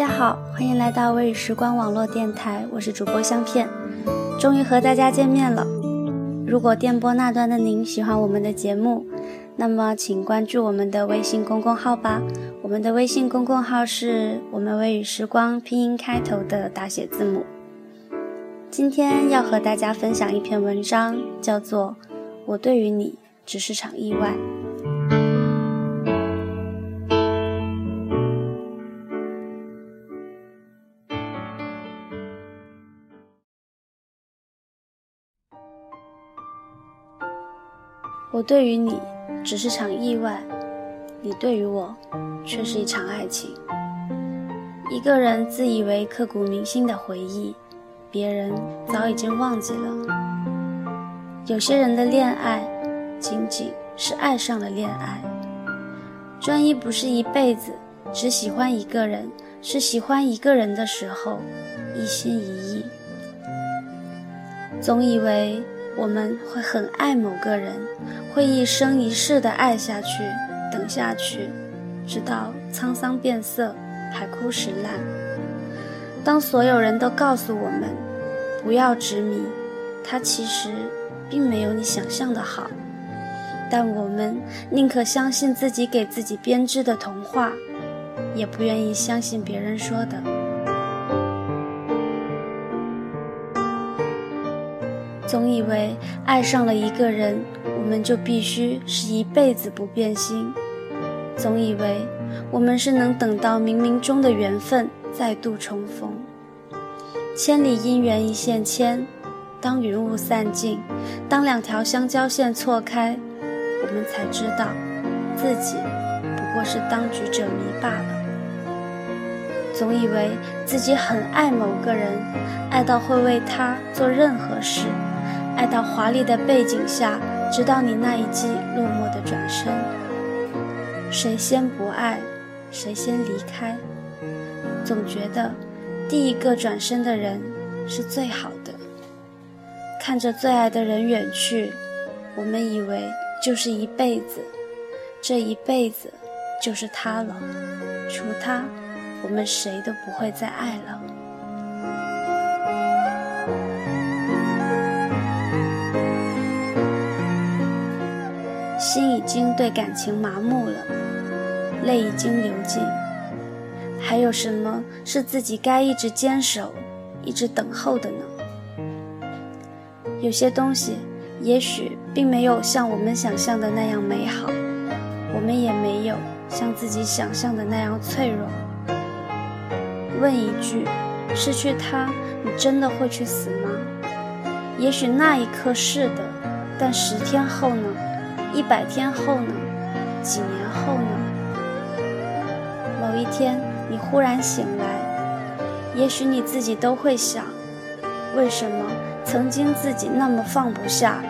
大家好，欢迎来到微雨时光网络电台，我是主播香片，终于和大家见面了。如果电波那端的您喜欢我们的节目，那么请关注我们的微信公共号吧。我们的微信公共号是我们微雨时光拼音开头的大写字母。今天要和大家分享一篇文章，叫做《我对于你只是场意外》。我对于你只是场意外，你对于我却是一场爱情。一个人自以为刻骨铭心的回忆，别人早已经忘记了。有些人的恋爱，仅仅是爱上了恋爱。专一不是一辈子，只喜欢一个人，是喜欢一个人的时候，一心一意。总以为。我们会很爱某个人，会一生一世的爱下去，等下去，直到沧桑变色，海枯石烂。当所有人都告诉我们不要执迷，他其实并没有你想象的好，但我们宁可相信自己给自己编织的童话，也不愿意相信别人说的。总以为爱上了一个人，我们就必须是一辈子不变心；总以为我们是能等到冥冥中的缘分再度重逢。千里姻缘一线牵，当云雾散尽，当两条相交线错开，我们才知道自己不过是当局者迷罢了。总以为自己很爱某个人，爱到会为他做任何事。爱到华丽的背景下，直到你那一记落寞的转身。谁先不爱，谁先离开？总觉得第一个转身的人是最好的。看着最爱的人远去，我们以为就是一辈子，这一辈子就是他了。除他，我们谁都不会再爱了。心已经对感情麻木了，泪已经流尽，还有什么是自己该一直坚守、一直等候的呢？有些东西也许并没有像我们想象的那样美好，我们也没有像自己想象的那样脆弱。问一句：失去他，你真的会去死吗？也许那一刻是的，但十天后呢？一百天后呢？几年后呢？某一天你忽然醒来，也许你自己都会想：为什么曾经自己那么放不下？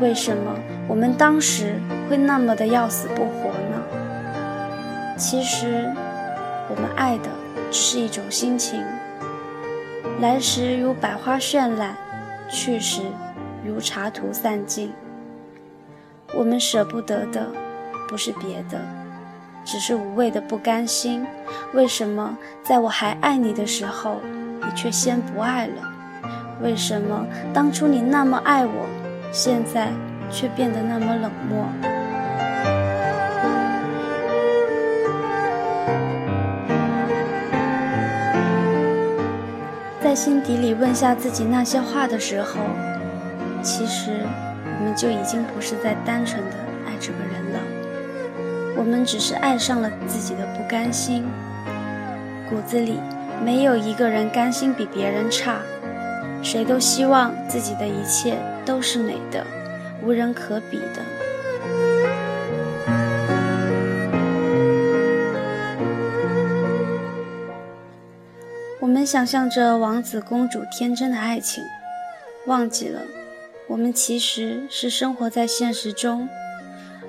为什么我们当时会那么的要死不活呢？其实，我们爱的是一种心情，来时如百花绚烂，去时如茶土散尽。我们舍不得的，不是别的，只是无谓的不甘心。为什么在我还爱你的时候，你却先不爱了？为什么当初你那么爱我，现在却变得那么冷漠？在心底里问下自己那些话的时候，其实。我们就已经不是在单纯的爱这个人了。我们只是爱上了自己的不甘心。骨子里没有一个人甘心比别人差。谁都希望自己的一切都是美的无人可比的。我们想象着王子公主天真的爱情忘记了我们其实是生活在现实中，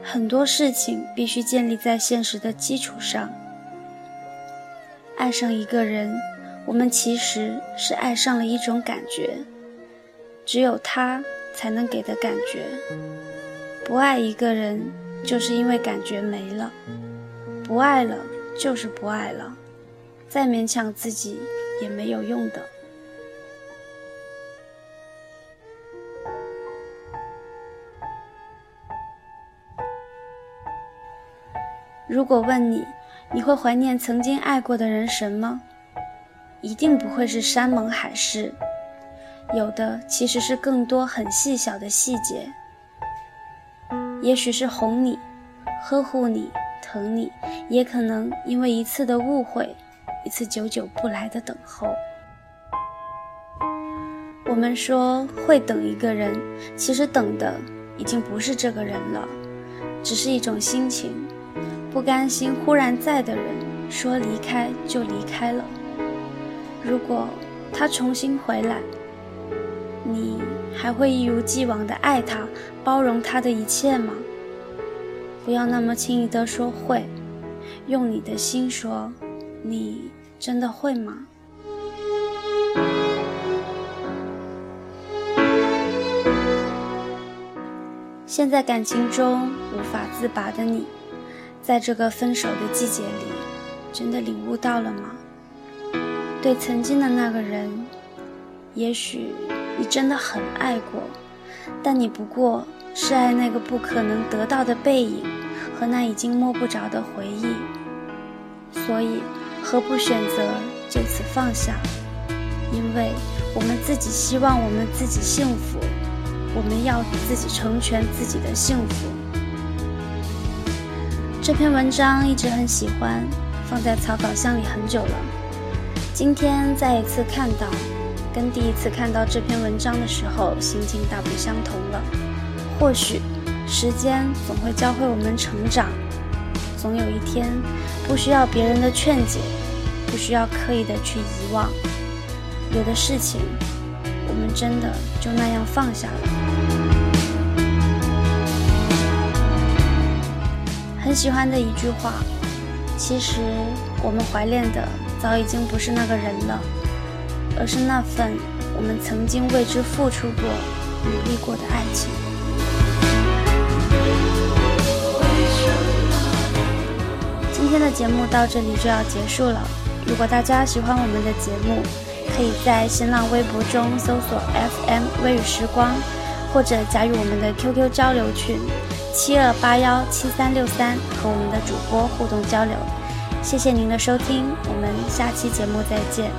很多事情必须建立在现实的基础上。爱上一个人，我们其实是爱上了一种感觉，只有他才能给的感觉。不爱一个人，就是因为感觉没了，不爱了就是不爱了。再勉强自己也没有用的。如果问你，你会怀念曾经爱过的人什么？一定不会是山盟海誓，有的其实是更多很细小的细节。也许是哄你、呵护你、疼你，也可能因为一次的误会。一次久久不来的等候。我们说会等一个人，其实等的已经不是这个人了，只是一种心情，不甘心忽然在的人说离开就离开了。如果他重新回来，你还会一如既往的爱他，包容他的一切吗？不要那么轻易的说会，用你的心说。你真的会吗？现在感情中无法自拔的你，在这个分手的季节里，真的领悟到了吗？对曾经的那个人，也许你真的很爱过，但你不过是爱那个不可能得到的背影和那已经摸不着的回忆，所以。何不选择就此放下？因为我们自己希望我们自己幸福，我们要自己成全自己的幸福。这篇文章一直很喜欢，放在草稿箱里很久了。今天再一次看到，跟第一次看到这篇文章的时候心境大不相同了。或许时间总会教会我们成长。总有一天，不需要别人的劝解，不需要刻意的去遗忘，有的事情，我们真的就那样放下了。很喜欢的一句话，其实我们怀恋的早已经不是那个人了，而是那份我们曾经为之付出过、努力过的爱情。今天的节目到这里就要结束了。如果大家喜欢我们的节目，可以在新浪微博中搜索 FM 微雨时光，或者加入我们的 QQ 交流群七二八幺七三六三，和我们的主播互动交流。谢谢您的收听，我们下期节目再见。